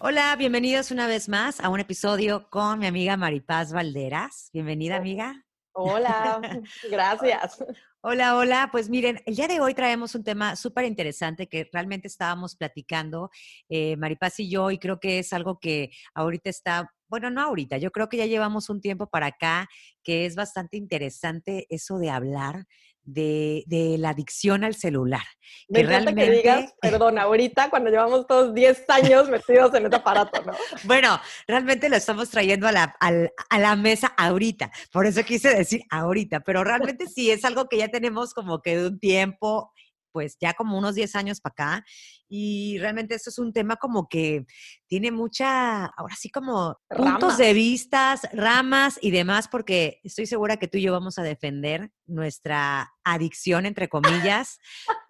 Hola, bienvenidos una vez más a un episodio con mi amiga Maripaz Valderas. Bienvenida, amiga. Hola, gracias. Hola, hola. Pues miren, el día de hoy traemos un tema súper interesante que realmente estábamos platicando eh, Maripaz y yo y creo que es algo que ahorita está, bueno, no ahorita, yo creo que ya llevamos un tiempo para acá que es bastante interesante eso de hablar de, la adicción al celular. Me que realmente... que digas, perdón, ahorita cuando llevamos todos 10 años metidos en este aparato, ¿no? Bueno, realmente lo estamos trayendo a la, a la mesa ahorita, por eso quise decir ahorita, pero realmente sí es algo que ya tenemos como que de un tiempo pues ya como unos 10 años para acá. Y realmente esto es un tema como que tiene mucha, ahora sí como puntos de vistas, ramas y demás, porque estoy segura que tú y yo vamos a defender nuestra adicción, entre comillas,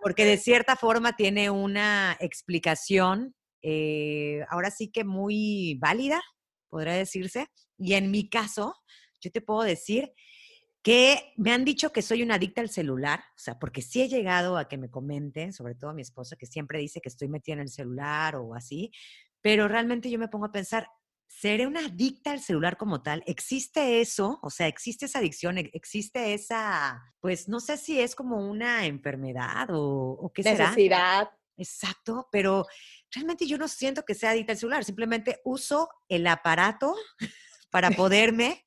porque de cierta forma tiene una explicación, eh, ahora sí que muy válida, podría decirse. Y en mi caso, yo te puedo decir que me han dicho que soy una adicta al celular, o sea, porque sí he llegado a que me comenten, sobre todo mi esposa, que siempre dice que estoy metida en el celular o así, pero realmente yo me pongo a pensar, ¿seré una adicta al celular como tal? ¿Existe eso? O sea, ¿existe esa adicción? ¿E-, ¿Existe esa, pues no sé si es como una enfermedad o, o qué será? Necesidad. Exacto, pero realmente yo no siento que sea adicta al celular, simplemente uso el aparato para poderme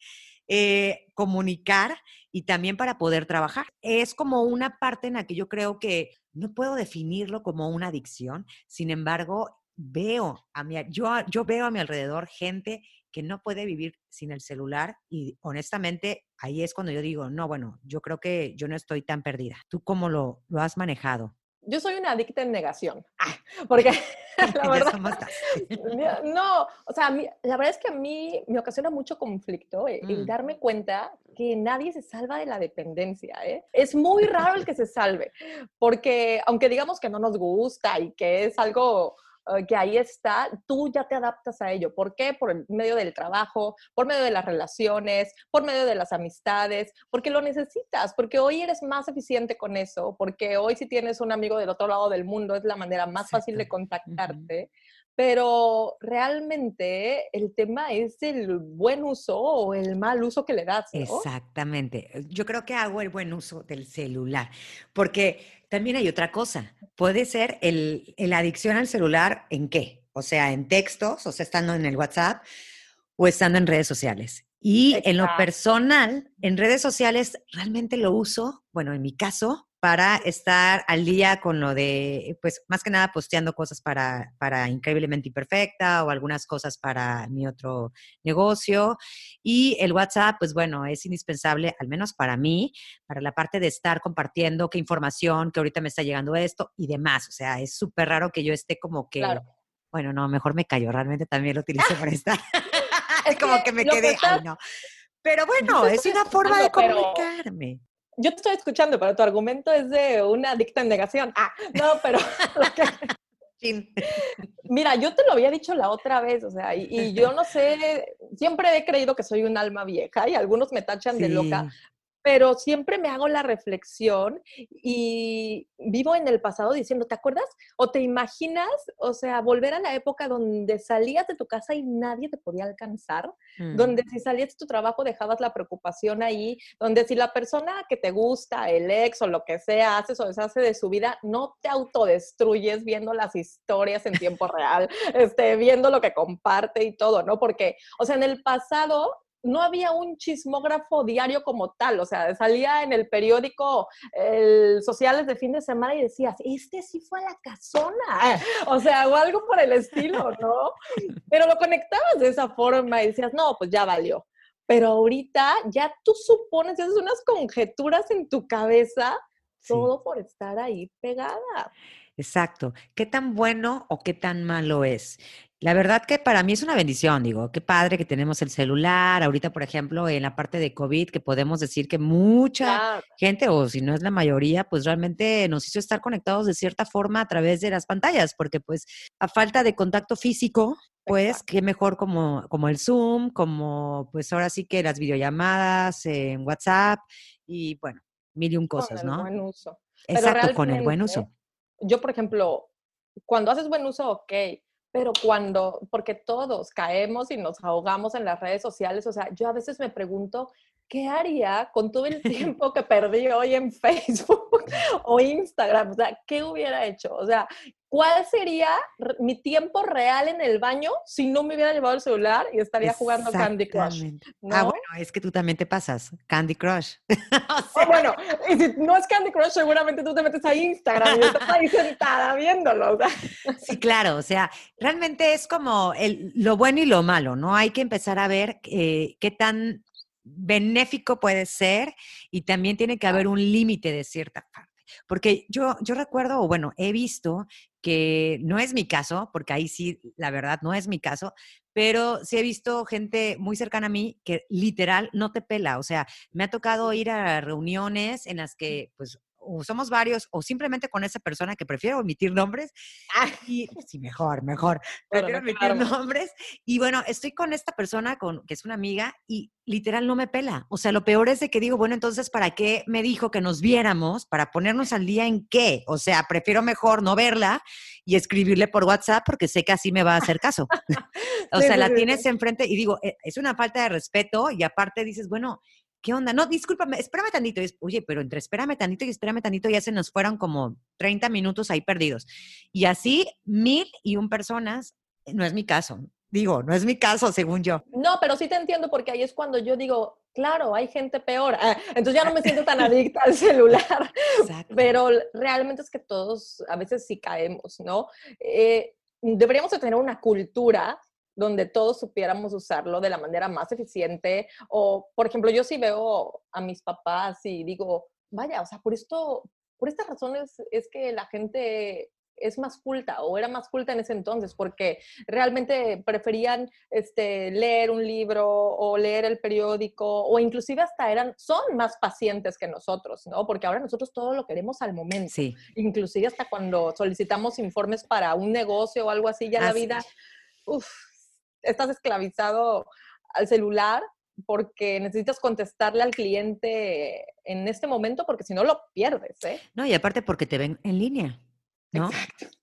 eh, comunicar y también para poder trabajar. Es como una parte en la que yo creo que no puedo definirlo como una adicción, sin embargo, veo a mi, yo, yo veo a mi alrededor gente que no puede vivir sin el celular y honestamente ahí es cuando yo digo, no, bueno, yo creo que yo no estoy tan perdida. ¿Tú cómo lo, lo has manejado? yo soy una adicta en negación, ah, porque la verdad, no, o sea, la verdad es que a mí me ocasiona mucho conflicto el, mm. darme cuenta que nadie se salva de la dependencia, ¿eh? Es muy raro el que se salve, porque aunque digamos que no nos gusta y que es algo eh, que ahí está, tú ya te adaptas a ello. ¿Por qué? Por medio del trabajo, por medio de las relaciones, por medio de las amistades, porque lo necesitas, porque hoy eres más eficiente con eso, porque hoy si tienes un amigo del otro lado del mundo es la manera más fácil de contactarte. Pero realmente el tema es el buen uso o el mal uso que le das. Exactamente. Yo creo que hago el buen uso del celular, porque también hay otra cosa. Puede ser el, la adicción al celular en qué? O sea, en textos, o sea, estando en el WhatsApp o estando en redes sociales. Y en lo personal, en redes sociales realmente lo uso, bueno, en mi caso, para estar al día con lo de, pues más que nada posteando cosas para, para Increíblemente Imperfecta o algunas cosas para mi otro negocio. Y el WhatsApp, pues bueno, es indispensable, al menos para mí, para la parte de estar compartiendo qué información, que ahorita me está llegando esto y demás. O sea, es súper raro que yo esté como que, bueno, no, mejor me callo, realmente también lo utilizo para estar. es como que me quedé, ay no. Pero bueno, es una forma de comunicarme yo te estoy escuchando, pero tu argumento es de una adicta en negación. Ah, no, pero... Mira, yo te lo había dicho la otra vez, o sea, y, yo no sé, siempre he creído que soy un alma vieja y algunos me tachan de loca, pero siempre me hago la reflexión y vivo en el pasado diciendo, ¿te acuerdas? O te imaginas, o sea, volver a la época donde salías de tu casa y nadie te podía alcanzar, mm. donde si salías de tu trabajo dejabas la preocupación ahí, donde si la persona que te gusta, el ex o lo que sea, haces o deshace de su vida, no te autodestruyes viendo las historias en tiempo real, este, viendo lo que comparte y todo, ¿no? Porque, o sea, en el pasado no había un chismógrafo diario como tal, o sea, salía en el periódico el sociales de fin de semana y decías, este sí fue a la casona, o sea, o algo por el estilo, ¿no? Pero lo conectabas de esa forma y decías, no, pues ya valió. pero ahorita ya tú supones, haces unas conjeturas en tu cabeza, todo por estar ahí pegada. Exacto. ¿Qué tan bueno o qué tan malo es? La verdad que para mí es una bendición, digo, qué padre que tenemos el celular. Ahorita, por ejemplo, en la parte de COVID, que podemos decir que mucha gente, o si no es la mayoría, pues realmente nos hizo estar conectados de cierta forma a través de las pantallas, porque pues a falta de contacto físico, pues qué mejor como, como el Zoom, como pues ahora sí que las videollamadas en WhatsApp y bueno, mil y un cosas, con el Buen uso. Exacto, con el buen uso. Yo, por ejemplo, cuando haces buen uso, ok pero cuando, porque todos caemos y nos ahogamos en las redes sociales, o sea, yo a veces me pregunto, ¿qué haría con todo el tiempo que perdí hoy en Facebook o Instagram? O sea, ¿qué hubiera hecho? O sea, ¿cuál sería mi tiempo real en el baño si no me hubiera llevado el celular y estaría jugando Candy Crush? Ah, bueno, es que tú también te pasas Candy Crush. o bueno, y si no es Candy Crush, seguramente tú te metes a Instagram y estás ahí sentada viéndolo. sí, claro, o sea, realmente es como el, lo bueno y lo malo, ¿no? Hay que empezar a ver eh, qué tan benéfico puede ser y también tiene que haber un límite de cierta parte. Porque yo, yo recuerdo, o bueno, he visto que no es mi caso, porque ahí sí, la verdad, no es mi caso, pero sí he visto gente muy cercana a mí que literal no te pela. O sea, me ha tocado ir a reuniones en las que, pues, o somos varios, o simplemente con esa persona que prefiero omitir nombres. Ah. Y, sí, mejor, mejor. Prefiero omitir nombres. Y bueno, estoy con esta persona, con, que es una amiga, y literal no me pela. O sea, lo peor es de que digo, bueno, entonces, ¿para qué me dijo que nos viéramos? ¿Para ponernos al día en qué? O sea, prefiero mejor no verla y escribirle por WhatsApp porque sé que así me va a hacer caso. o sea, la tienes enfrente y digo, e, es una falta de respeto y aparte dices, bueno, ¿qué onda? No, discúlpame, espérame tantito. Oye, pero entre espérame tantito y espérame tantito ya se nos fueron como 30 minutos ahí perdidos. Y así, mil y un personas, eh, no es mi caso. Digo, no es mi caso, según yo. No, pero sí te entiendo porque ahí es cuando yo digo, claro, hay gente peor. Ah, entonces ya no me siento tan adicta al celular. Pero realmente es que todos a veces sí caemos, ¿no? Eh, deberíamos de tener una cultura donde todos supiéramos usarlo de la manera más eficiente. O, por ejemplo, yo sí veo a mis papás y digo, vaya, o sea, por esto, por estas razones es que la gente es más culta o era más culta en ese entonces porque realmente preferían este, leer un libro o leer el periódico o inclusive hasta eran, son más pacientes que nosotros, ¿no? Porque ahora nosotros todo lo queremos al momento. Sí. Inclusive hasta cuando solicitamos informes para un negocio o algo así, ya la vida, uff, estás esclavizado al celular porque necesitas contestarle al cliente en este momento porque si no lo pierdes, ¿eh? No, y aparte porque te ven en línea. ¿no?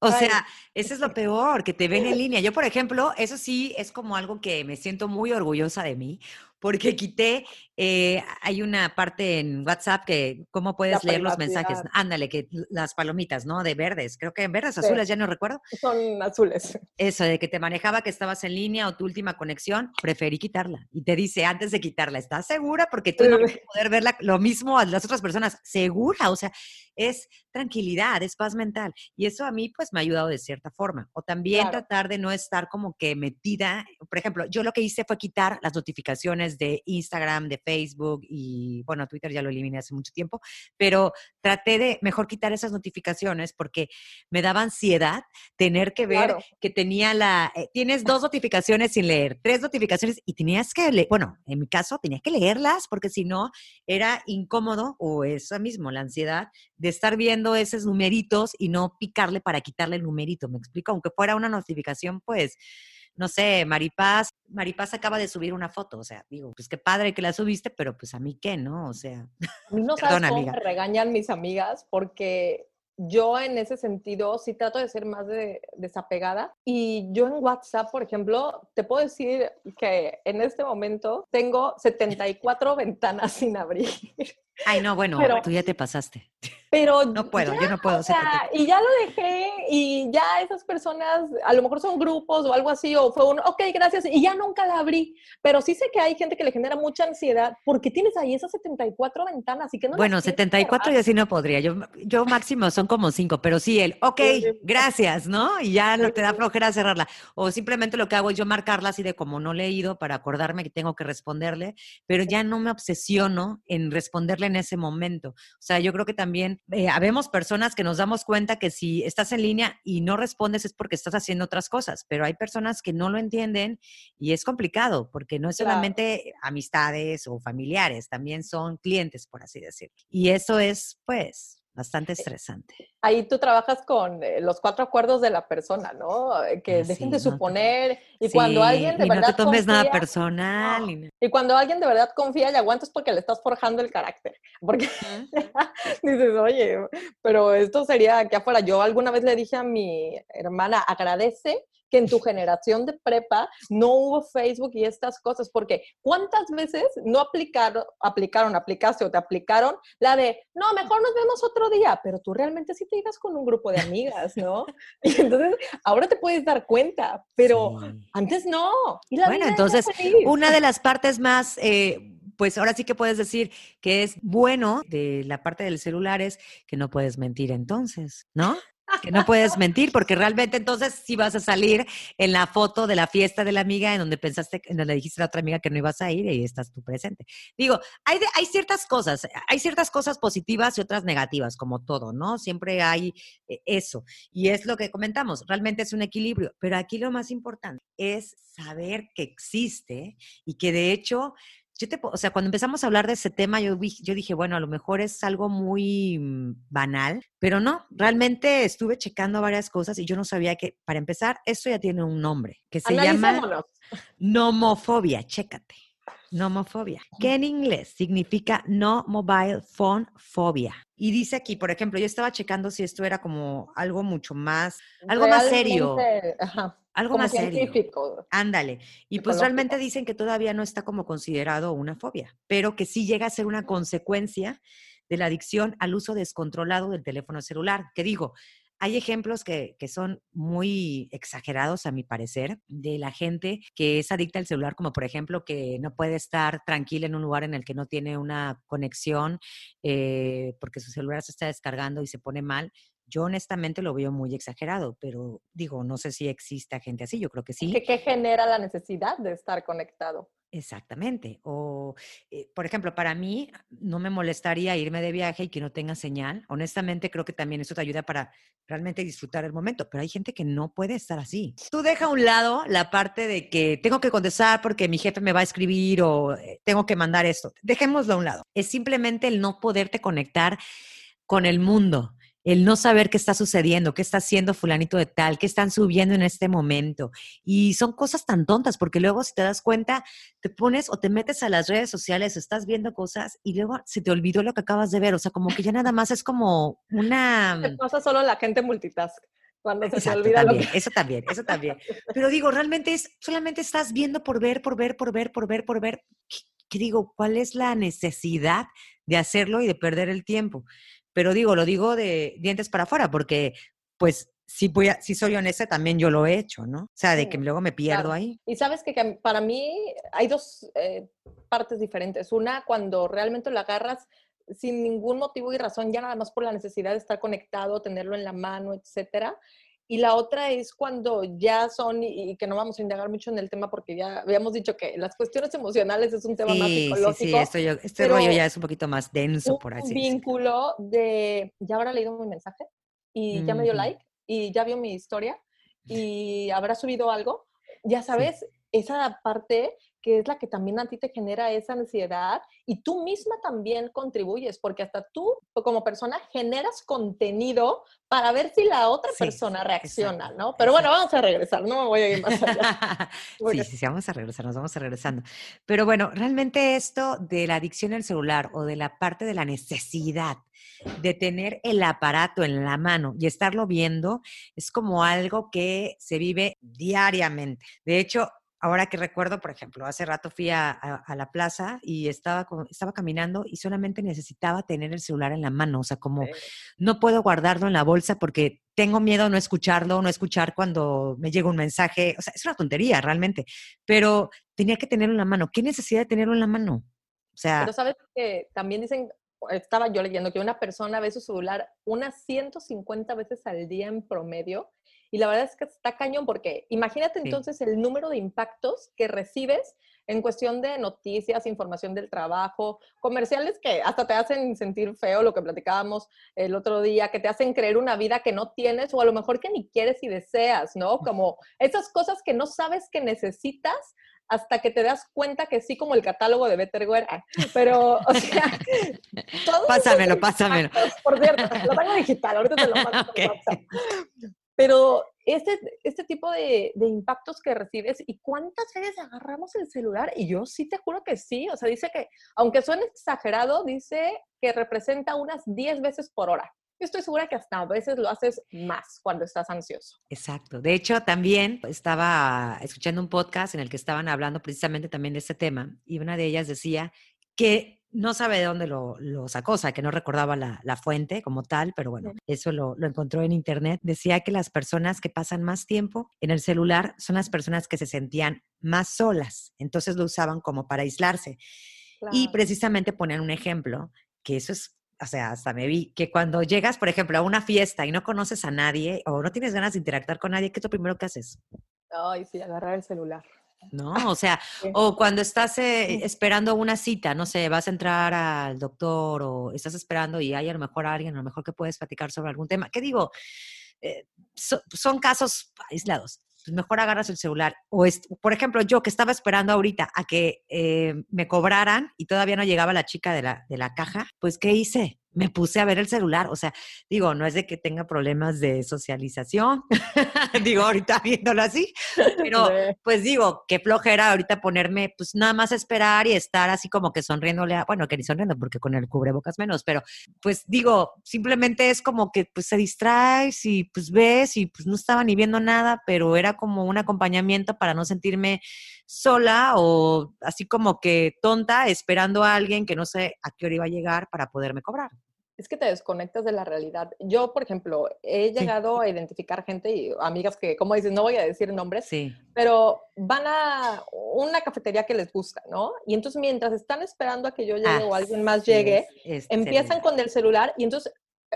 O sea, eso es lo peor, que te ven en línea. Yo, por ejemplo, eso sí es como algo que me siento muy orgullosa de mí, porque quité, eh, hay una parte en WhatsApp que, ¿cómo puedes leer los mensajes? Ándale, que las palomitas, ¿no? De verdes, creo que en verdes, azules, ya no recuerdo. Son azules. Eso, de que te manejaba que estabas en línea o tu última conexión, preferí quitarla. Y te dice antes de quitarla, ¿estás segura? Porque tú no vas a poder ver lo mismo a las otras personas. ¿Segura? O sea, es tranquilidad, es paz mental. Y eso a mí, pues, me ha ayudado de cierta forma. O también tratar de no estar como que metida. Por ejemplo, yo lo que hice fue quitar las notificaciones de Instagram, de Facebook y bueno, Twitter ya lo eliminé hace mucho tiempo, pero traté de mejor quitar esas notificaciones porque me daba ansiedad tener que ver que tenía la, eh, tienes dos notificaciones sin leer, tres notificaciones y tenías que leer, bueno, en mi caso tenía que leerlas porque si no era incómodo o eso mismo, la ansiedad de estar viendo esos numeritos y no picarle para quitarle el numerito, me explico, aunque fuera una notificación, pues no sé, Maripaz, Maripaz acaba de subir una foto, o sea, digo, pues qué padre que la subiste, pero pues a mí qué, ¿no? O sea, a mí no sabes cómo me regañan mis amigas porque yo en ese sentido sí trato de ser más desapegada y yo en WhatsApp, por ejemplo, te puedo decir que en este momento tengo 74 ventanas sin abrir. Ay, no, bueno, tú ya te pasaste. Pero no puedo, yo no puedo. O sea, y ya lo dejé y ya esas personas, a lo mejor son grupos o algo así, o fue un, ok, gracias, y ya nunca la abrí. Pero sí sé que hay gente que le genera mucha ansiedad porque tienes ahí esas 74 ventanas y que no Bueno, 74 y así no podría. Yo, yo máximo son como 5, pero sí el, ok, gracias, ¿no? Y ya no te da flojera cerrarla. O simplemente lo que hago es yo marcarla así de como no leído para acordarme que tengo que responderle, pero ya no me obsesiono en responderle en ese momento. O sea, yo creo que también eh, habemos personas que nos damos cuenta que si estás en línea y no respondes es porque estás haciendo otras cosas, pero hay personas que no lo entienden y es complicado porque no es solamente amistades o familiares, también son clientes, por así decirlo. Y eso es, pues, bastante estresante. Ahí tú trabajas con eh, los cuatro acuerdos de la persona, ¿no? Eh, que dejen de suponer y cuando alguien de verdad no te tomes nada personal. Y, cuando alguien de verdad confía y aguantas porque le estás forjando el carácter. Porque dices, oye, pero esto sería aquí afuera. Yo alguna vez le dije a mi hermana, agradece que en tu generación de prepa no hubo Facebook y estas cosas, porque ¿cuántas veces no aplicaron, aplicaron, aplicaste o te aplicaron la de, no, mejor nos vemos otro día, pero tú realmente sí te ibas con un grupo de amigas, ¿no? Y entonces ahora te puedes dar cuenta, pero antes no. bueno, entonces una de las partes más... Eh, pues ahora sí que puedes decir que es bueno de la parte del celular es que no puedes mentir entonces, ¿no? Que no puedes mentir, porque realmente entonces sí vas a salir en la foto de la fiesta de la amiga en donde pensaste, en donde dijiste a la otra amiga que no ibas a ir y ahí estás tú presente. Digo, hay, hay ciertas cosas, hay ciertas cosas positivas y otras negativas, como todo, ¿no? Siempre hay eh, eso. Y es lo que comentamos, realmente es un equilibrio, pero aquí lo más importante es saber que existe y que de hecho yo te, o sea, cuando empezamos a hablar de ese tema, yo, yo dije, bueno, a lo mejor es algo muy mm, banal, pero no, realmente estuve checando varias cosas y yo no sabía que, para empezar, esto ya tiene un nombre, que se llama nomofobia, chécate. Nomofobia, que en inglés significa no mobile phone phobia. Y dice aquí, por ejemplo, yo estaba checando si esto era como algo mucho más, algo más serio. Ajá algo más científico. Ándale. Y pues realmente dicen que todavía no está como considerado una fobia, pero que sí llega a ser una consecuencia de la adicción al uso descontrolado del teléfono celular. Que digo, hay ejemplos que, que, son muy exagerados, a mi parecer, de la gente que es adicta al celular, como por ejemplo que no puede estar tranquila en un lugar en el que no tiene una conexión eh, porque su celular se está descargando y se pone mal. Yo honestamente lo veo muy exagerado, pero digo, no sé si exista gente así, yo creo que sí. ¿Qué, genera la necesidad de estar conectado? Exactamente. O, eh, por ejemplo, para mí no me molestaría irme de viaje y que no tenga señal. Honestamente, creo que también eso te ayuda para realmente disfrutar el momento, pero hay gente que no puede estar así. Tú deja a un lado la parte de que tengo que contestar porque mi jefe me va a escribir o eh, tengo que mandar esto. Dejémoslo a un lado. Es simplemente el no poderte conectar con el mundo el no saber qué está sucediendo, qué está haciendo fulanito de tal, qué están subiendo en este momento. Y son cosas tan tontas, porque luego si te das cuenta, te pones o te metes a las redes sociales, estás viendo cosas y luego se te olvidó lo que acabas de ver. O sea, como que ya nada más es como una... Te pasa solo la gente multitask. Cuando se te olvida lo que... Eso también, eso también. Pero digo, realmente es, solamente estás viendo por ver, por ver, por ver, por ver, por ver. ¿Qué digo? ¿Cuál es la necesidad de hacerlo y de perder el tiempo? Pero digo, lo digo de dientes para afuera, porque pues si, voy si soy honesta, también yo lo he hecho, ¿no? O sea, de que luego me pierdo ahí. Y sabes que, para mí hay dos eh, partes diferentes. Una, cuando realmente lo agarras sin ningún motivo y razón, ya nada más por la necesidad de estar conectado, tenerlo en la mano, etcétera. Y la otra es cuando ya son, y, que no vamos a indagar mucho en el tema porque ya habíamos dicho que las cuestiones emocionales es un tema más psicológico. Sí, sí, esto este rollo ya es un poquito más denso, por así decirlo. Un vínculo de, ya habrá leído mi mensaje y ya me dio like y ya vio mi historia y habrá subido algo. Ya sabes, esa parte que es la que también a ti te genera esa ansiedad y tú misma también contribuyes, porque hasta tú como persona generas contenido para ver si la otra persona reacciona, ¿no? Pero bueno, vamos a regresar, no me voy a ir más allá. sí, sí, sí, vamos a regresar, nos vamos a regresando. Pero bueno, realmente esto de la adicción al celular o de la parte de la necesidad de tener el aparato en la mano y estarlo viendo es como algo que se vive diariamente. De hecho, ahora que recuerdo, por ejemplo, hace rato fui a, la plaza y estaba, estaba caminando y solamente necesitaba tener el celular en la mano, o sea, como no puedo guardarlo en la bolsa porque tengo miedo a no escucharlo, no escuchar cuando me llega un mensaje, o sea, es una tontería realmente, pero tenía que tenerlo en la mano. ¿Qué necesidad de tenerlo en la mano? O sea, pero sabes que también dicen, estaba yo leyendo que una persona ve su celular unas 150 veces al día en promedio y la verdad es que está cañón porque imagínate entonces el número de impactos que recibes en cuestión de noticias, información del trabajo, comerciales que hasta te hacen sentir feo, lo que platicábamos el otro día, que te hacen creer una vida que no tienes o a lo mejor que ni quieres y deseas, ¿no? Como esas cosas que no sabes que necesitas hasta que te das cuenta que sí, como el catálogo de Betterware. Ah, pero, o sea, pásamelo, pásamelo. Por cierto, lo tengo digital, ahorita te lo paso Pero este, este tipo de, de, impactos que recibes y cuántas veces agarramos el celular, y yo sí te juro que sí, o sea, dice que, aunque suene exagerado, dice que representa unas 10 veces por hora. Yo estoy segura que hasta a veces lo haces más cuando estás ansioso. Exacto. De hecho, también estaba escuchando un podcast en el que estaban hablando precisamente también de este tema y una de ellas decía que no sabe de dónde lo, sacó, o sea, que no recordaba la, fuente como tal, pero bueno, eso lo, encontró en internet. Decía que las personas que pasan más tiempo en el celular son las personas que se sentían más solas, entonces lo usaban como para aislarse. Y precisamente ponían un ejemplo, que eso es, o sea, hasta me vi, que cuando llegas, por ejemplo, a una fiesta y no conoces a nadie o no tienes ganas de interactuar con nadie, ¿qué es lo primero que haces? Ay, sí, agarrar el celular. ¿No? O sea, o cuando estás eh, esperando una cita, no sé, vas a entrar al doctor o estás esperando y hay a lo mejor alguien, a lo mejor que puedes platicar sobre algún tema. ¿Qué digo? Eh, son casos aislados. Pues mejor agarras el celular. O, es, por ejemplo, yo que estaba esperando ahorita a que eh, me cobraran y todavía no llegaba la chica de la, de la caja, pues ¿qué hice? Me puse a ver el celular. O sea, digo, no es de que tenga problemas de socialización, digo, ahorita viéndolo así, pero pues digo, qué flojera ahorita ponerme, pues nada más esperar y estar así como que sonriéndole a, bueno, que ni sonriendo porque con el cubrebocas menos, pero pues digo, simplemente es como que pues se distraes y pues ves y pues no estaba ni viendo nada, pero era como un acompañamiento para no sentirme sola o así como que tonta esperando a alguien que no sé a qué hora iba a llegar para poderme cobrar es que te desconectas de la realidad. Yo, por ejemplo, he llegado a identificar gente y amigas que, como dices, no voy a decir nombres, sí. pero van a una cafetería que les gusta, ¿no? Y entonces mientras están esperando a que yo llegue o alguien más llegue, empiezan con el celular y entonces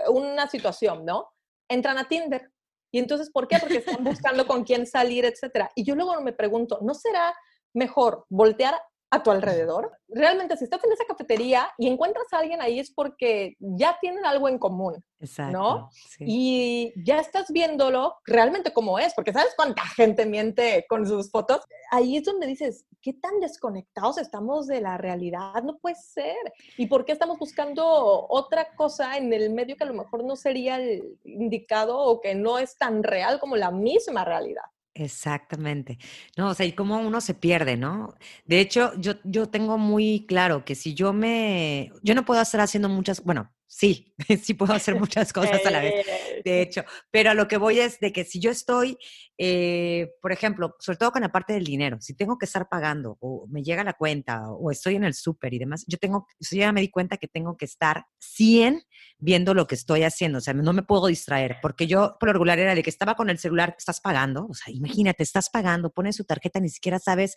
una situación, ¿no? Entran a Tinder. Y entonces, ¿por qué? Porque están buscando con quién salir, etcétera. Y yo luego me pregunto, ¿no será mejor voltear a tu alrededor. Realmente, si estás en esa cafetería y encuentras a alguien ahí es porque ya tienen algo en común, Exacto, ¿no? Y ya estás viéndolo realmente como es, porque sabes cuánta gente miente con sus fotos. Ahí es donde dices, ¿qué tan desconectados estamos de la realidad? No puede ser. ¿Y por qué estamos buscando otra cosa en el medio que a lo mejor no sería el indicado o que no es tan real como la misma realidad? Exactamente. No, o sea, y cómo uno se pierde, ¿no? De hecho, yo, yo tengo muy claro que si yo me, yo no puedo estar haciendo muchas, bueno, sí, sí puedo hacer muchas cosas a la vez, de hecho, pero a lo que voy es de que si yo estoy, eh, por ejemplo, sobre todo con la parte del dinero, si tengo que estar pagando o me llega la cuenta o estoy en el súper y demás, yo tengo, yo ya me di cuenta que tengo que estar 100 viendo lo que estoy haciendo, o sea, no me puedo distraer, porque yo por lo regular era de que estaba con el celular, estás pagando, o sea, imagínate, estás pagando, pones su tarjeta, ni siquiera sabes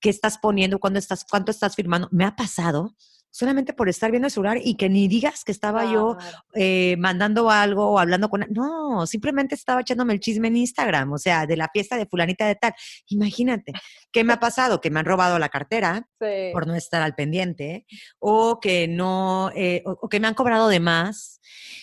qué estás poniendo, cuándo estás, cuánto estás firmando. Me ha pasado solamente por estar viendo el celular y que ni digas que estaba yo eh, mandando algo o hablando con... No, simplemente estaba echándome el chisme en Instagram, o sea, de la fiesta de fulanita de tal. Imagínate, ¿qué me ha pasado? Que me han robado la cartera por no estar al pendiente o que no, eh, o, que me han cobrado de más.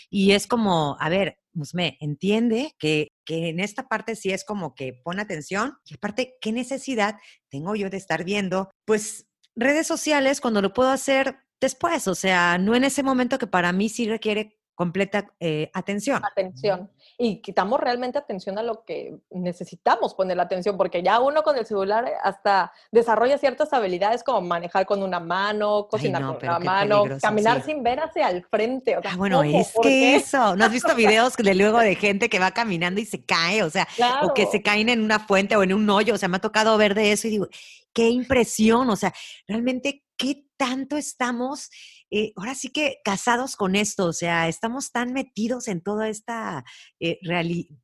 Y es como, a ver, Musme, entiende que, que, en esta parte sí es como que pon atención y aparte, ¿qué necesidad tengo yo de estar viendo? Pues redes sociales cuando lo puedo hacer después, o sea, no en ese momento que para mí sí requiere completa eh, atención. Atención. Y quitamos realmente atención a lo que necesitamos poner la atención, porque ya uno con el celular eh, hasta desarrolla ciertas habilidades como manejar con una mano, cocinar con una mano, caminar sin ver hacia el frente. ah, bueno, es que eso. ¿No has visto videos de luego de gente que va caminando y se cae? O sea, o que se caen en una fuente o en un hoyo. O sea, me ha tocado ver de eso y digo, qué impresión. O sea, realmente, ¿qué tanto estamos eh, ahora sí que casados con esto, o sea, estamos tan metidos en toda esta eh,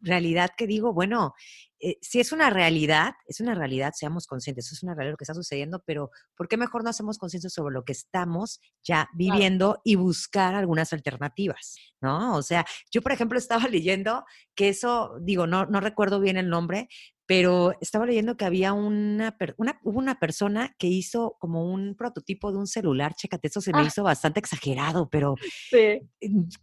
realidad que digo, bueno, eh, si es una realidad, es una realidad, seamos conscientes, es una realidad lo que está sucediendo, pero ¿por qué mejor no hacemos conciencia sobre lo que estamos ya viviendo y buscar algunas alternativas? ¿No? O sea, yo, por ejemplo, estaba leyendo que eso, digo, no, no recuerdo bien el nombre, pero estaba leyendo que había una, una, una persona que hizo como un prototipo de un celular, chécate, eso se me ah. hizo bastante exagerado, pero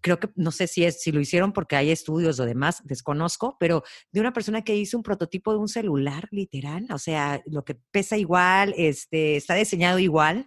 creo que no sé si es, si lo hicieron porque hay estudios o demás, desconozco, pero de una persona que hizo un prototipo de un celular, literal, o sea, lo que pesa igual, este, está diseñado igual,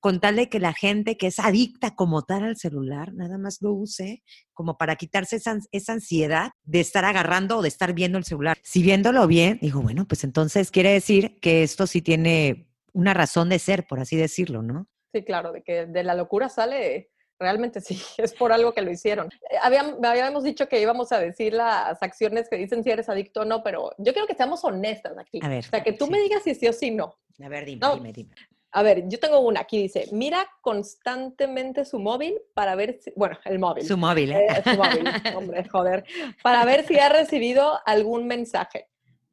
con tal de que la gente que es adicta como tal al celular, nada más lo use como para quitarse esa, esa, ansiedad de estar agarrando o de estar viendo el celular. Si viéndolo bien, digo, bueno, pues entonces quiere decir que esto sí tiene una razón de ser, por así decirlo, ¿no? Sí, claro, de que de la locura sale, realmente sí, es por algo que lo hicieron. Eh, habíamos, dicho que íbamos a decir las acciones que dicen si eres adicto o no, pero yo creo que seamos honestas aquí. A ver, o sea, que tú me digas si sí o si no. A ver, dime, dime, dime. A ver, yo tengo una aquí, dice, mira constantemente su móvil para ver si, bueno, el móvil. Su móvil, ¿eh? eh su móvil, hombre, joder, para ver si ha recibido algún mensaje.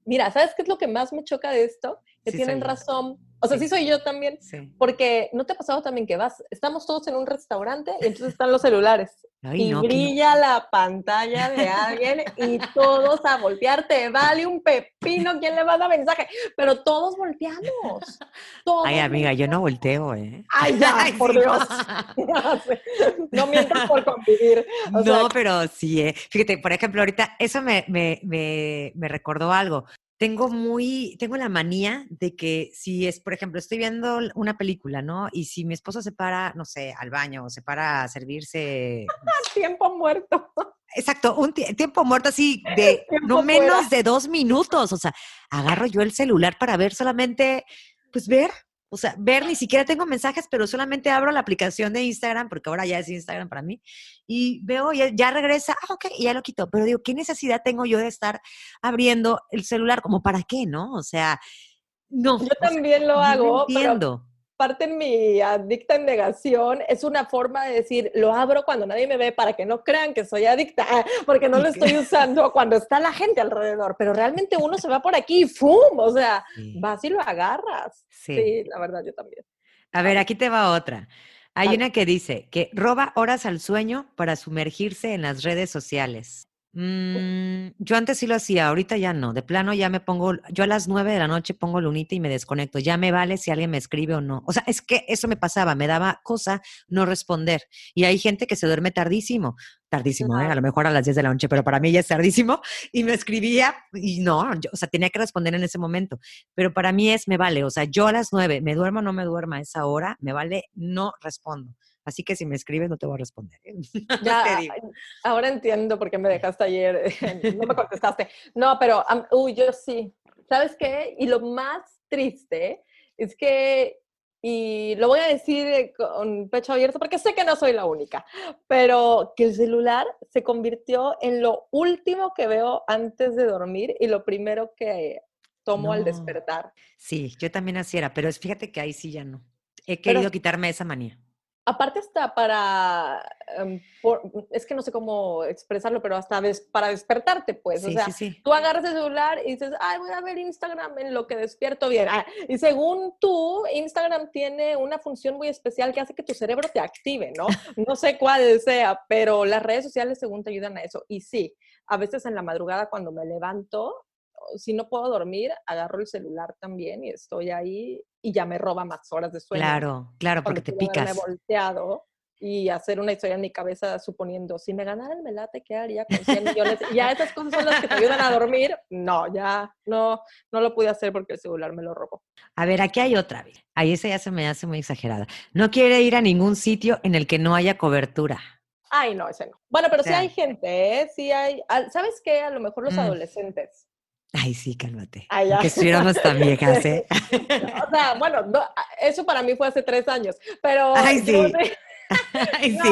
Mira, ¿sabes qué es lo que más me choca de esto? Que tienen razón o sea, sí. soy yo también. Porque no te ha pasado también que vas, estamos todos en un restaurante y entonces están los celulares. y brilla la pantalla de alguien y todos a voltearte. Vale un pepino, ¿quién le manda mensaje? Pero todos volteamos. Ay, amiga, yo no volteo, ¿eh? Ay, ya, por Dios. no mientas por convivir. no, pero sí, ¿eh? Fíjate, por ejemplo, ahorita eso me, me, me, me recordó algo tengo muy, tengo la manía de que si es, por ejemplo, estoy viendo una película, ¿no? Y si mi esposo se para, no sé, al baño o se para a servirse. tiempo muerto. Exacto, un tiempo muerto así de no menos de dos minutos. O sea, agarro yo el celular para ver solamente, pues ver o sea, ver, ni siquiera tengo mensajes, pero solamente abro la aplicación de Instagram, porque ahora ya es Instagram para mí, y veo, ya, ya regresa, ah, ok, y ya lo quito. Pero digo, ¿qué necesidad tengo yo de estar abriendo el celular? ¿Como para qué, no? O sea, no. Yo también lo hago. entiendo parte de mi adicta en negación es una forma de decir, lo abro cuando nadie me ve para que no crean que soy adicta, porque no lo estoy usando cuando está la gente alrededor, pero realmente uno se va por aquí y ¡fum! O sea, vas y lo agarras. Sí. la verdad, yo también. A ver, aquí te va otra. Hay una que dice que roba horas al sueño para sumergirse en las redes sociales. Mm, yo antes sí lo hacía, ahorita ya no. De plano ya me pongo, yo a las nueve de la noche pongo lunita y me desconecto. Ya me vale si alguien me escribe o no. O sea, es que eso me pasaba, me daba cosa no responder. Y hay gente que se duerme tardísimo, tardísimo, ¿eh? a lo mejor a las 10 de la noche, pero para mí ya es tardísimo. Y me escribía y no, yo, o sea, tenía que responder en ese momento. Pero para mí es, me vale. O sea, yo a las nueve, me duermo o no me duerma a esa hora, me vale, no respondo. Así que si me escribes no te voy a responder. ¿eh? Ya, ahora entiendo por qué me dejaste ayer, no me contestaste. No, pero, uy, yo sí. ¿Sabes qué? Y lo más triste es que, y lo voy a decir con pecho abierto porque sé que no soy la única, pero que el celular se convirtió en lo último que veo antes de dormir y lo primero que tomo al despertar. Sí, yo también así era, pero fíjate que ahí sí ya no. He querido quitarme esa manía aparte está para, em, es que no sé cómo expresarlo, pero hasta para despertarte, pues. o sea, tú agarras el celular y dices, ay, voy a ver Instagram en lo que despierto bien. Ah, y según tú, Instagram tiene una función muy especial que hace que tu cerebro te active, ¿no? No sé cuál sea, pero las redes sociales según te ayudan a eso. Y sí, a veces en la madrugada cuando me levanto, si no puedo dormir, agarro el celular también y estoy ahí y ya me roba más horas de sueño. Claro, claro, porque te picas. Me volteado y hacer una historia en mi cabeza suponiendo, si me ganara el melate, ¿qué haría con 100 millones? ya esas cosas son las que te ayudan a dormir. No, ya no, no lo pude hacer porque el celular me lo robó. A ver, aquí hay otra. Ahí esa ya se me hace muy exagerada. No quiere ir a ningún sitio en el que no haya cobertura. Ay, no, ese no. Bueno, pero sí hay gente, ¿eh? Sí hay. ¿Sabes qué? A lo mejor los mm. adolescentes. Ay, sí, cálmate. Ay, ya. Que estuviéramos tan viejas, ¿eh? o sea, bueno, eso para mí fue hace tres años, pero... Ay, sí. Ay, sí.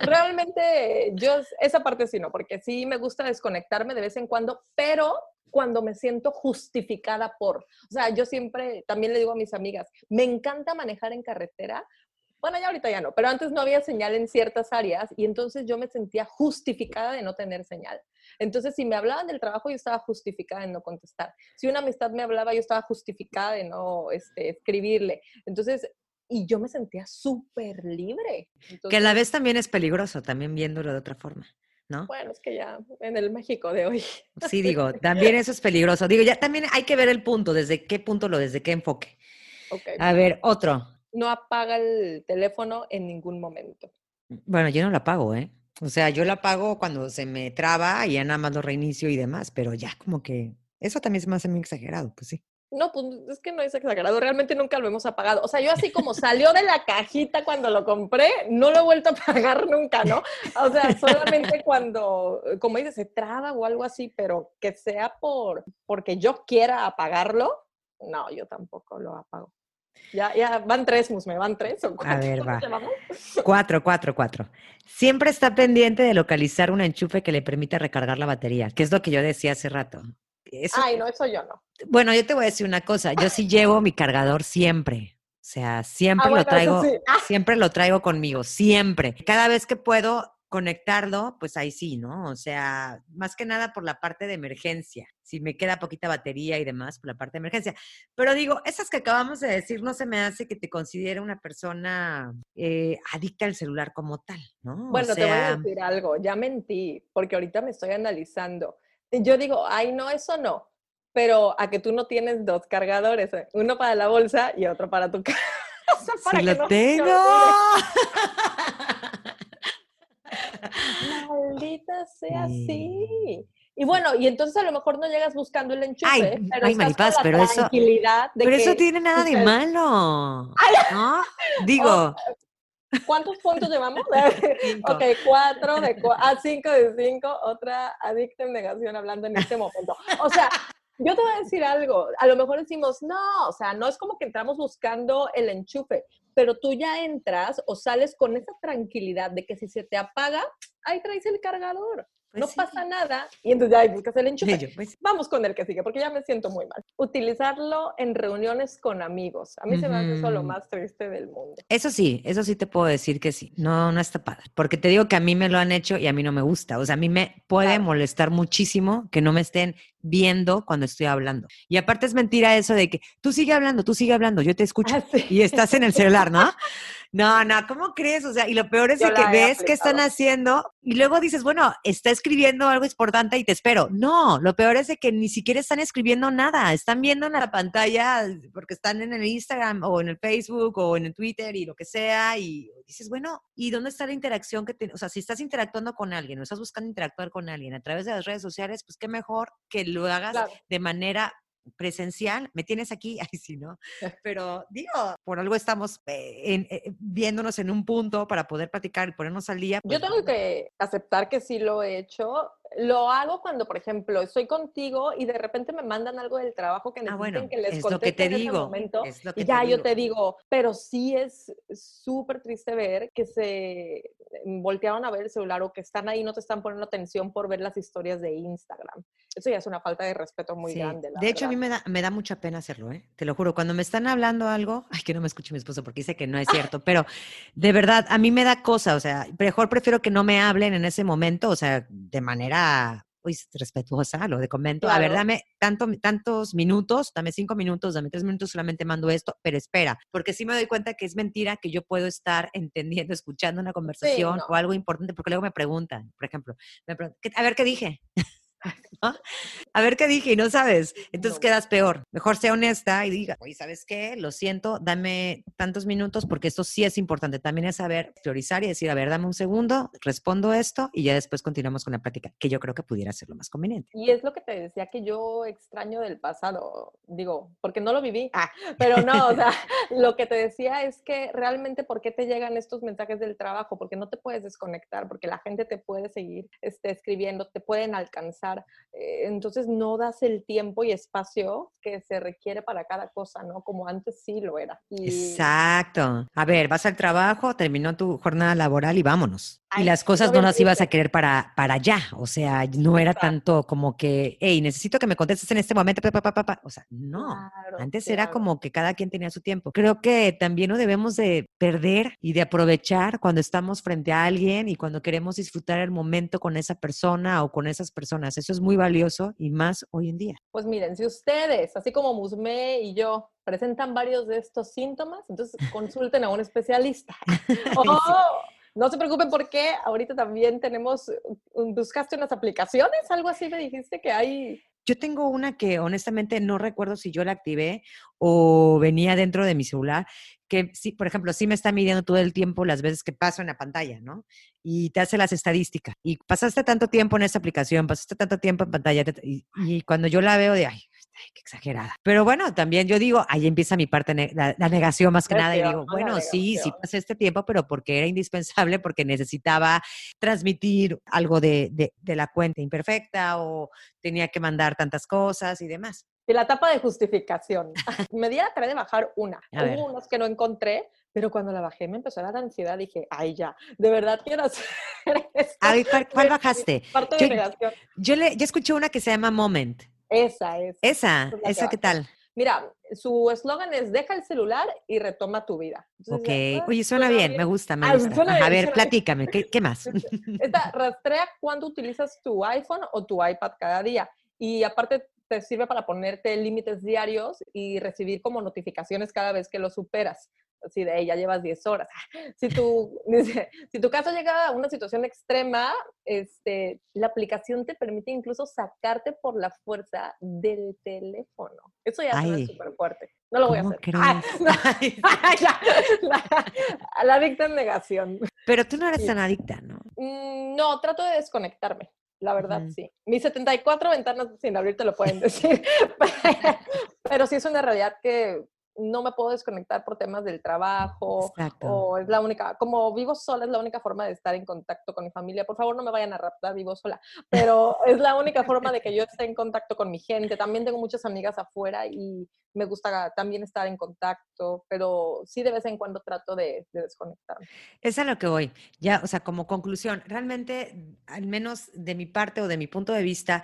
realmente yo esa parte sí no, porque sí me gusta desconectarme de vez en cuando, pero cuando me siento justificada por, o sea, yo siempre también le digo a mis amigas, me encanta manejar en carretera bueno, ya ahorita ya no, pero antes no había señal en ciertas áreas y entonces yo me sentía justificada de no tener señal. Entonces, si me hablaban del trabajo, yo estaba justificada en no contestar. Si una amistad me hablaba, yo estaba justificada de no este, escribirle. Entonces, y yo me sentía súper libre. que a la vez también es peligroso, también viéndolo de otra forma. ¿No? Bueno, es que ya en el México de hoy. Sí, digo, también eso es peligroso. Digo, ya también hay que ver el punto, desde qué punto lo, desde qué enfoque. Okay. A ver, otro no apaga el teléfono en ningún momento. Bueno, yo no lo apago, ¿eh? O sea, yo lo apago cuando se me traba y ya nada más lo reinicio y demás, pero ya como que eso también se me hace muy exagerado, pues sí. No, pues es que no es exagerado, realmente nunca lo hemos apagado. O sea, yo así como salió de la cajita cuando lo compré, no lo he vuelto a apagar nunca, ¿no? O sea, solamente cuando, como dices, se traba o algo así, pero que sea por porque yo quiera apagarlo, no, yo tampoco lo apago. Ya, ya, van tres, Musme, van tres o cuatro. A ver, va. Cuatro, cuatro, cuatro. Siempre está pendiente de localizar un enchufe que le permita recargar la batería, que es lo que yo decía hace rato. Ay, no, eso yo no. Bueno, yo te voy a decir una cosa, yo sí llevo mi cargador siempre. O sea, siempre ah, lo traigo, siempre lo traigo conmigo, siempre. Cada vez que puedo, conectarlo, pues ahí sí, ¿no? O sea, más que nada por la parte de emergencia, si me queda poquita batería y demás, por la parte de emergencia. Pero digo, esas que acabamos de decir no se me hace que te considere una persona eh, adicta al celular como tal, ¿no? Bueno, te voy a decir algo, ya mentí, porque ahorita me estoy analizando. Yo digo, ay, no, eso no. Pero a que tú no tienes dos cargadores, eh, uno para la bolsa y otro para tu casa. sí, lo tengo. Maldita sea así. Y bueno, y entonces a lo mejor no llegas buscando el enchufe, ay, pero ay, Maripaz, pero eso, pero eso tiene nada de malo, ¿no? Digo. Oh, ¿Cuántos puntos llevamos? ok, cuatro de a ah, cinco de cinco, otra adicta en negación hablando en este momento. O sea, yo te voy a decir algo, a lo mejor decimos, no, o sea, no es como que entramos buscando el enchufe, pero tú ya entras o sales con esa tranquilidad de que si se te apaga, ahí traes el cargador. Pues no pasa nada. Y entonces ya buscas el enchufe. Pues Vamos con el que sigue, porque ya me siento muy mal. Utilizarlo en reuniones con amigos. A mí se me hace eso lo más triste del mundo. Eso sí, eso sí te puedo decir que sí. No, no está padre. Porque te digo que a mí me lo han hecho y a mí no me gusta. O sea, a mí me puede molestar muchísimo que no me estén viendo cuando estoy hablando. Y aparte es mentira eso de que tú sigue hablando, tú sigue hablando, yo te escucho ah, y estás en el celular, ¿no? No, no, ¿cómo crees? O sea, y lo peor es que ves qué están haciendo y luego dices, bueno, está escribiendo algo importante y te espero. No, lo peor es de que ni siquiera están escribiendo nada, están viendo en la pantalla porque están en el Instagram o en el Facebook o en el Twitter y lo que sea y dices, bueno, ¿y dónde está la interacción que tienes? O sea, si estás interactuando con alguien o estás buscando interactuar con alguien a través de las redes sociales, pues qué mejor que lo hagas de manera presencial, me tienes aquí, ay sí, ¿no? Pero digo, por algo estamos eh, eh, viéndonos en un punto para poder platicar y ponernos al día. Yo pues tengo que aceptar que sí lo he hecho lo hago cuando, por ejemplo, estoy contigo y de repente me mandan algo del trabajo que ah, necesiten que les que te en digo, momento. y ya yo te digo, pero sí es súper triste ver que se voltearon a ver el celular o que están ahí no te están poniendo atención por ver las historias de Instagram. Eso ya es una falta de respeto muy grande. de hecho, a mí me da, me da mucha pena hacerlo, ¿eh? Te lo juro. Cuando me están hablando algo, ay, que no me escuche mi esposo porque dice que no es cierto, pero de verdad, a mí me da cosa, o sea, mejor prefiero que no me hablen en ese momento, o sea, de manera respetuosa, lo de comento, a ver, dame tanto, tantos minutos, dame cinco minutos, dame tres minutos, solamente mando esto, pero espera, porque sí me doy cuenta que es mentira que yo puedo estar entendiendo, escuchando una conversación o algo importante, porque luego me preguntan, por ejemplo, me preguntan, a ver, ¿qué dije? A ver qué dije y no sabes. Entonces quedas peor. Mejor sea honesta y diga, oye, ¿sabes qué? Lo siento, dame tantos minutos porque esto sí es importante. También es saber priorizar y decir, a ver, dame un segundo, respondo esto y ya después continuamos con la práctica, que yo creo que pudiera ser lo más conveniente. Y es lo que te decía que yo extraño del pasado, digo, porque no lo viví, ah, pero no, o sea, lo que te decía es que realmente por qué te llegan estos mensajes del trabajo, porque no te puedes desconectar, porque la gente te puede seguir este, escribiendo, te pueden alcanzar. Eh, entonces no das el tiempo y espacio que se requiere para cada cosa, ¿no? Como antes sí lo era. Exacto. A ver, vas al trabajo, terminó tu jornada laboral y vámonos. Y las cosas no las ibas a querer para, para allá. O sea, no era tanto como que, hey, necesito que me contestes en este momento. Pa, O sea, no. Antes era como que cada quien tenía su tiempo. Creo que también no debemos de perder y de aprovechar cuando estamos frente a alguien y cuando queremos disfrutar el momento con esa persona o con esas personas. Eso es muy valioso y más hoy en día. Pues miren, si ustedes, así como Musme y yo, presentan varios de estos síntomas, entonces consulten a un especialista. o no se preocupen porque ahorita también tenemos, buscaste unas aplicaciones, algo así me dijiste que hay. Yo tengo una que honestamente no recuerdo si yo la activé o venía dentro de mi celular, que sí, por ejemplo, sí me está midiendo todo el tiempo las veces que paso en la pantalla, ¿no? Y te hace las estadísticas. Y pasaste tanto tiempo en esa aplicación, pasaste tanto tiempo en pantalla, y, y cuando yo la veo de, ay, qué exagerada. Pero bueno, también yo digo, ahí empieza mi parte, la, negación más que nada, y digo, bueno, sí, sí pasé este tiempo, pero porque era indispensable, porque necesitaba transmitir algo de, de, de la cuenta imperfecta o tenía que mandar tantas cosas y demás. Y la etapa de justificación. me di a la tarea de bajar una. Hubo unas que no encontré, pero cuando la bajé me empezó a dar ansiedad. Dije, ay, ya, de verdad quiero hacer esto. A ¿cuál, bajaste? Parte de yo, yo, le, yo escuché una que se llama Moment. Esa es. Esa, esa, ¿qué tal? Mira, su eslogan es deja el celular y retoma tu vida. ok, oye, suena, bien, me gusta, me gusta. a ver, platícame, ¿qué, ¿qué, más? Esta rastrea cuándo utilizas tu iPhone o tu iPad cada día. Y aparte te sirve para ponerte límites diarios y recibir como notificaciones cada vez que lo superas. Así de, ya llevas 10 horas. Si tu, si tu caso llega a una situación extrema, este, la aplicación te permite incluso sacarte por la fuerza del teléfono. Eso ya es súper fuerte. No lo voy a hacer. Ah, la, adicta en negación. Pero tú no eres tan adicta, ¿no? Mm, no, trato de desconectarme. La verdad, sí. Mis 74 ventanas sin abrir te lo pueden decir. pero sí es una realidad que no me puedo desconectar por temas del trabajo o es la única, como vivo sola es la única forma de estar en contacto con mi familia. Por favor, no me vayan a raptar, vivo sola, pero es la única forma de que yo esté en contacto con mi gente. También tengo muchas amigas afuera y me gusta también estar en contacto, pero sí de vez en cuando trato de, de desconectarme. Es a lo que voy. Ya, o sea, como conclusión, realmente, al menos de mi parte o de mi punto de vista,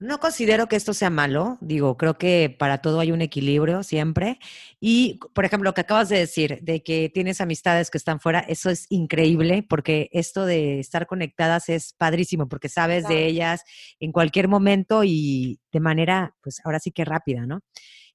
no considero que esto sea malo, digo, creo que para todo hay un equilibrio siempre. Y, por ejemplo, lo que acabas de decir, de que tienes amistades que están fuera, eso es increíble porque esto de estar conectadas es padrísimo porque sabes de ellas en cualquier momento y de manera, pues ahora sí que rápida, ¿no?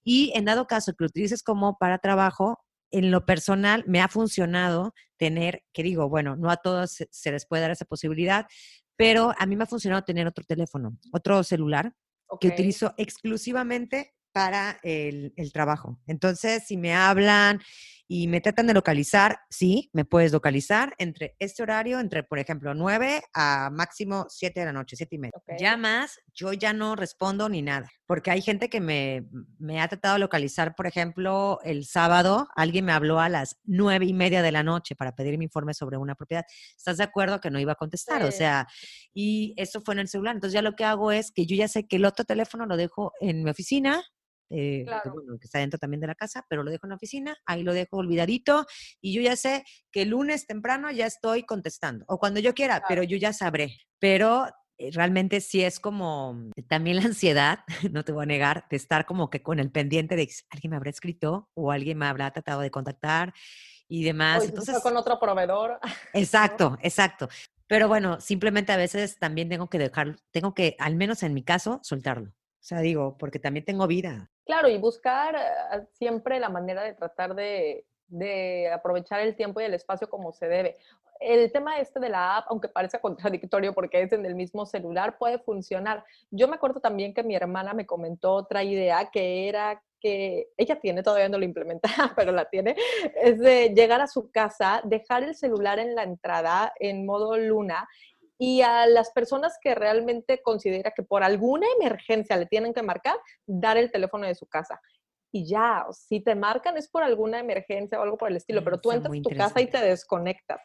Y en dado caso que lo utilices como para trabajo, en lo personal me ha funcionado tener, que digo, bueno, no a todos se les puede dar esa posibilidad, pero a mí me ha funcionado tener otro teléfono, otro celular que utilizo exclusivamente para el, el, trabajo. Entonces, si me hablan y me tratan de localizar, sí, me puedes localizar entre este horario, entre, por ejemplo, 9 a máximo 7 de la noche, 7 y media. Ya más, yo ya no respondo ni nada, porque hay gente que me, me, ha tratado de localizar, por ejemplo, el sábado, alguien me habló a las 9 y media de la noche para pedir mi informe sobre una propiedad. ¿Estás de acuerdo que no iba a contestar? O sea, y eso fue en el celular. Entonces ya lo que hago es que yo ya sé que el otro teléfono lo dejo en mi oficina, eh, que, está dentro también de la casa, pero lo dejo en la oficina, ahí lo dejo olvidadito y yo ya sé que el lunes temprano ya estoy contestando o cuando yo quiera, pero yo ya sabré. Pero eh, realmente sí es como también la ansiedad, no te voy a negar, de estar como que con el pendiente de alguien me habrá escrito o alguien me habrá tratado de contactar y demás. Entonces, con otro proveedor. Exacto, exacto. Pero bueno, simplemente a veces también tengo que dejar, tengo que, al menos en mi caso, soltarlo. O sea, digo, porque también tengo vida. Claro, y buscar eh, siempre la manera de tratar de aprovechar el tiempo y el espacio como se debe. El tema este de la app, aunque parece contradictorio porque es en el mismo celular, puede funcionar. Yo me acuerdo también que mi hermana me comentó otra idea que era que ella tiene, todavía no lo implementa, pero la tiene, es de llegar a su casa, dejar el celular en la entrada en modo luna y a las personas que realmente considera que por alguna emergencia le tienen que marcar, dar el teléfono de su casa y ya, si te marcan es por alguna emergencia o algo por el estilo, pero tú entras a tu casa y te desconectas.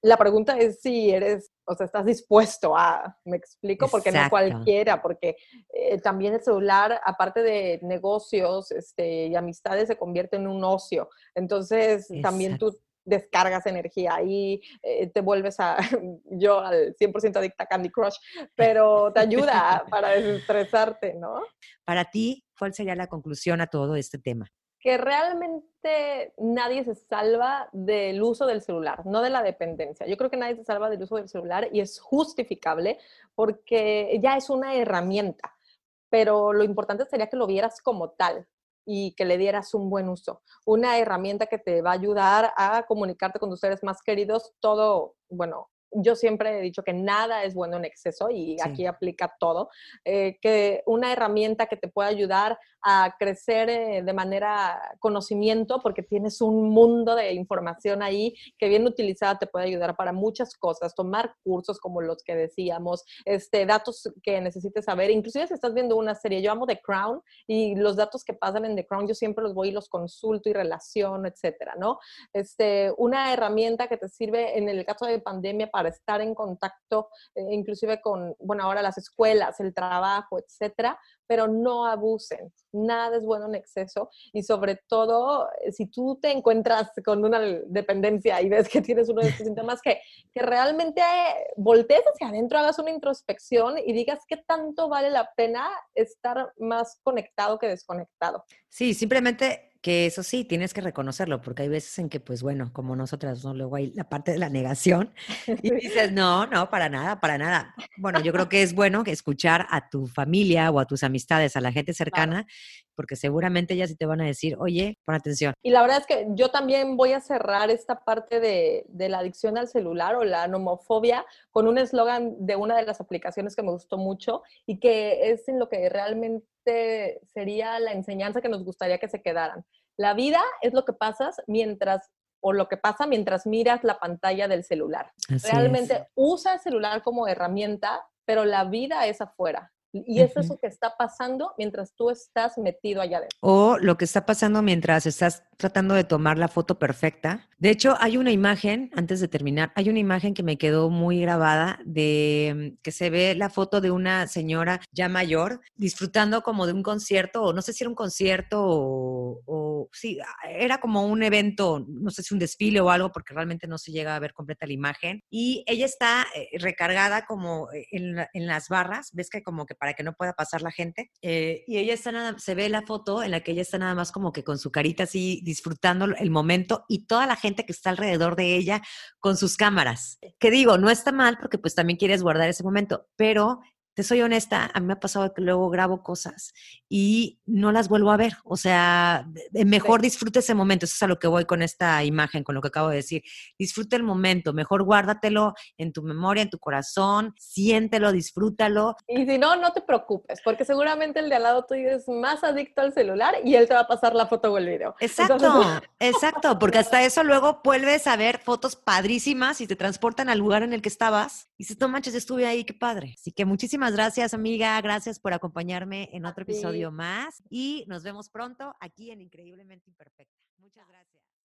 La pregunta es si eres, o sea, estás dispuesto a, me explico, porque no cualquiera, porque eh, también el celular, aparte de negocios este, y amistades, se convierte en un ocio. Entonces, también tú descargas energía ahí, eh, te vuelves a, yo al 100% adicta a Candy Crush, pero te ayuda para desestresarte, ¿no? Para ti, ¿cuál sería la conclusión a todo este tema? Que realmente nadie se salva del uso del celular, no de la dependencia. Yo creo que nadie se salva del uso del celular y es justificable porque ya es una herramienta, pero lo importante sería que lo vieras como tal, y que le dieras un buen uso. Una herramienta que te va a ayudar a comunicarte con tus seres más queridos, todo, bueno, yo siempre he dicho que nada es bueno en exceso y aquí aplica todo, eh, que una herramienta que te puede ayudar a crecer eh, de manera conocimiento, porque tienes un mundo de información ahí que bien utilizada te puede ayudar para muchas cosas, tomar cursos como los que decíamos, este, datos que necesites saber, inclusive si estás viendo una serie, yo amo The Crown y los datos que pasan en The Crown yo siempre los voy y los consulto y relaciono, etcétera, ¿no? Este, una herramienta que te sirve en el caso de pandemia para estar en contacto, eh, inclusive con, bueno, ahora las escuelas, el trabajo, etcétera, pero no abusen. Nada es bueno en exceso y sobre todo eh, si tú te encuentras con una dependencia y ves que tienes uno de estos síntomas, que, que realmente voltees hacia adentro, hagas una introspección y digas qué tanto vale la pena estar más conectado que desconectado. Sí, simplemente que eso sí, tienes que reconocerlo, porque hay veces en que, pues bueno, como nosotras, ¿no? luego hay la parte de la negación y dices, no, no, para nada, para nada. Bueno, yo creo que es bueno escuchar a tu familia o a tus amistades, a la gente cercana, porque seguramente ellas sí te van a decir, oye, pon atención. Y la verdad es que yo también voy a cerrar esta parte de, de la adicción al celular o la nomofobia con un eslogan de una de las aplicaciones que me gustó mucho y que es en lo que realmente sería la enseñanza que nos gustaría que se quedaran. La vida es lo que pasas mientras o lo que pasa mientras miras la pantalla del celular. Realmente usa el celular como herramienta, pero la vida es afuera. Y es eso que está pasando mientras tú estás metido allá adentro. O lo que está pasando mientras estás tratando de tomar la foto perfecta. De hecho, hay una imagen, antes de terminar, hay una imagen que me quedó muy grabada de mm, que se ve la foto de una señora ya mayor disfrutando como de un concierto, o no sé si era un concierto o, sí, era como un evento, no sé si un desfile o algo, porque realmente no se llega a ver completa la imagen. Y ella está eh, recargada como eh, en, en las barras, ves que como que para que no pueda pasar la gente. Eh, y ella está nada, se ve la foto en la que ella está nada más como que con su carita así disfrutando el momento y toda la gente que está alrededor de ella con sus cámaras. Que digo, no está mal porque pues también quieres guardar ese momento, pero te soy honesta, a mí me ha pasado que luego grabo cosas y no las vuelvo a ver. O sea, mejor disfrute ese momento. Eso es a lo que voy con esta imagen, con lo que acabo de decir. Disfruta el momento, mejor guárdatelo en tu memoria, en tu corazón, siéntelo, disfrútalo. Y si no, no te preocupes, porque seguramente el de al lado tuyo es más adicto al celular y él te va a pasar la foto o el video. Exacto, exacto, porque hasta eso luego vuelves a ver fotos padrísimas y te transportan al lugar en el que estabas y dices, no manches, estuve ahí, qué padre. Así que muchísimas gracias, amiga. Gracias por acompañarme en otro episodio más. Y nos vemos pronto aquí en Increíblemente Imperfecta. Muchas gracias.